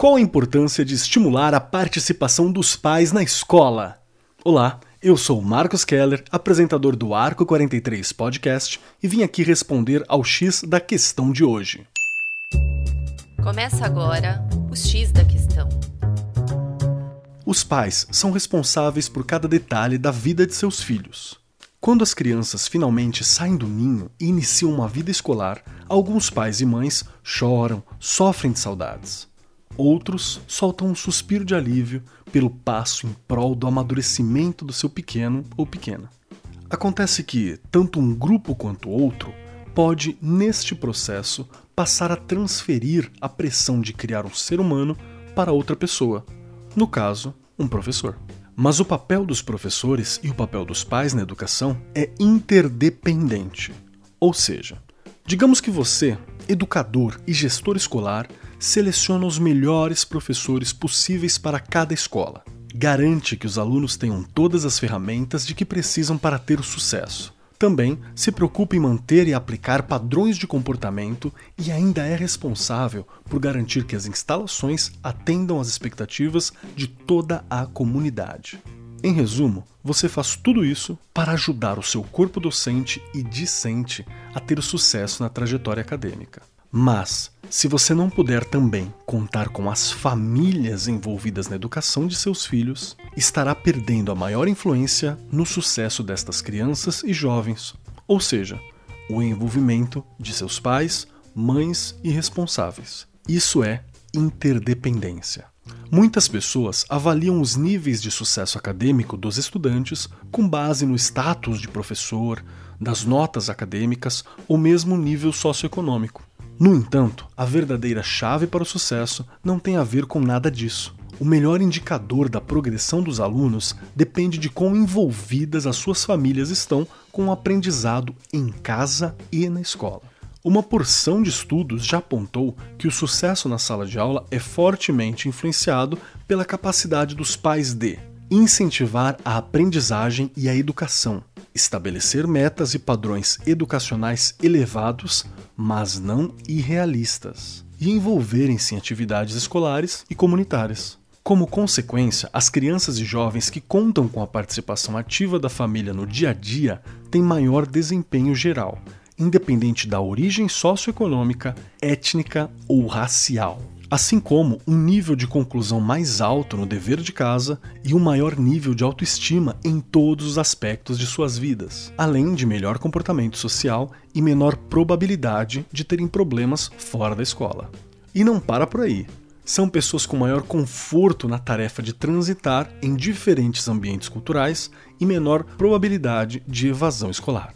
Qual a importância de estimular a participação dos pais na escola? Olá, eu sou Marcos Keller, apresentador do Arco 43 Podcast, e vim aqui responder ao X da questão de hoje. Começa agora o X da questão. Os pais são responsáveis por cada detalhe da vida de seus filhos. Quando as crianças finalmente saem do ninho e iniciam uma vida escolar, alguns pais e mães choram, sofrem de saudades. Outros soltam um suspiro de alívio pelo passo em prol do amadurecimento do seu pequeno ou pequena. Acontece que, tanto um grupo quanto outro pode, neste processo, passar a transferir a pressão de criar um ser humano para outra pessoa, no caso, um professor. Mas o papel dos professores e o papel dos pais na educação é interdependente. Ou seja, digamos que você, educador e gestor escolar, seleciona os melhores professores possíveis para cada escola. Garante que os alunos tenham todas as ferramentas de que precisam para ter o sucesso. Também se preocupa em manter e aplicar padrões de comportamento e ainda é responsável por garantir que as instalações atendam às expectativas de toda a comunidade. Em resumo, você faz tudo isso para ajudar o seu corpo docente e discente a ter sucesso na trajetória acadêmica. Mas, se você não puder também contar com as famílias envolvidas na educação de seus filhos, estará perdendo a maior influência no sucesso destas crianças e jovens, ou seja, o envolvimento de seus pais, mães e responsáveis. Isso é interdependência. Muitas pessoas avaliam os níveis de sucesso acadêmico dos estudantes com base no status de professor, das notas acadêmicas ou mesmo nível socioeconômico. No entanto, a verdadeira chave para o sucesso não tem a ver com nada disso. O melhor indicador da progressão dos alunos depende de quão envolvidas as suas famílias estão com o aprendizado em casa e na escola. Uma porção de estudos já apontou que o sucesso na sala de aula é fortemente influenciado pela capacidade dos pais de incentivar a aprendizagem e a educação, estabelecer metas e padrões educacionais elevados, mas não irrealistas, e envolverem-se em atividades escolares e comunitárias. Como consequência, as crianças e jovens que contam com a participação ativa da família no dia a dia têm maior desempenho geral, independente da origem socioeconômica, étnica ou racial assim como um nível de conclusão mais alto no dever de casa e um maior nível de autoestima em todos os aspectos de suas vidas, além de melhor comportamento social e menor probabilidade de terem problemas fora da escola. E não para por aí. São pessoas com maior conforto na tarefa de transitar em diferentes ambientes culturais e menor probabilidade de evasão escolar.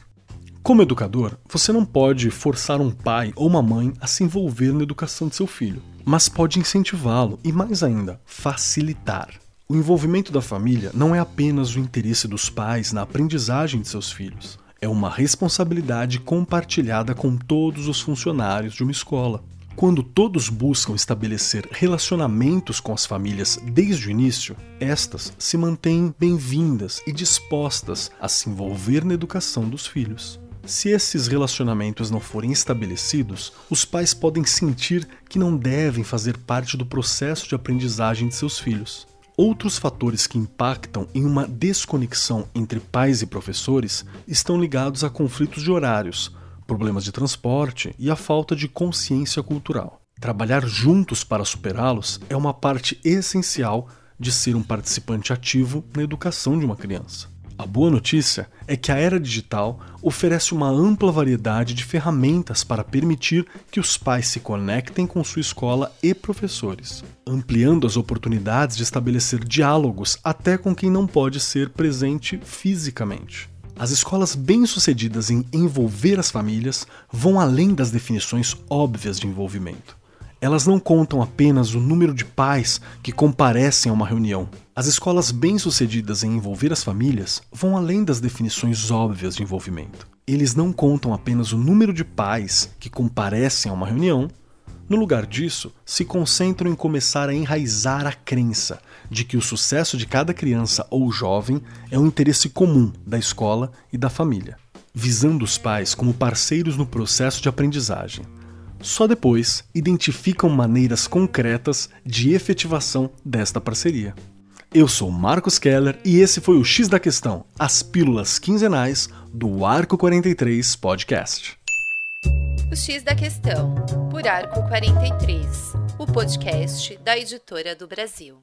Como educador, você não pode forçar um pai ou uma mãe a se envolver na educação de seu filho mas pode incentivá-lo e, mais ainda, facilitar. O envolvimento da família não é apenas o interesse dos pais na aprendizagem de seus filhos, é uma responsabilidade compartilhada com todos os funcionários de uma escola. Quando todos buscam estabelecer relacionamentos com as famílias desde o início, estas se mantêm bem-vindas e dispostas a se envolver na educação dos filhos. Se esses relacionamentos não forem estabelecidos, os pais podem sentir que não devem fazer parte do processo de aprendizagem de seus filhos. Outros fatores que impactam em uma desconexão entre pais e professores estão ligados a conflitos de horários, problemas de transporte e a falta de consciência cultural. Trabalhar juntos para superá-los é uma parte essencial de ser um participante ativo na educação de uma criança. A boa notícia é que a era digital oferece uma ampla variedade de ferramentas para permitir que os pais se conectem com sua escola e professores, ampliando as oportunidades de estabelecer diálogos até com quem não pode ser presente fisicamente. As escolas bem-sucedidas em envolver as famílias vão além das definições óbvias de envolvimento. Elas não contam apenas o número de pais que comparecem a uma reunião. As escolas bem-sucedidas em envolver as famílias vão além das definições óbvias de envolvimento. Eles não contam apenas o número de pais que comparecem a uma reunião. No lugar disso, se concentram em começar a enraizar a crença de que o sucesso de cada criança ou jovem é um interesse comum da escola e da família, visando os pais como parceiros no processo de aprendizagem Só depois identificam maneiras concretas de efetivação desta parceria. Eu sou Marcos Keller e esse foi o X da Questão, as pílulas quinzenais do Arco 43 Podcast. O X da Questão, por Arco 43, o podcast da editora do Brasil.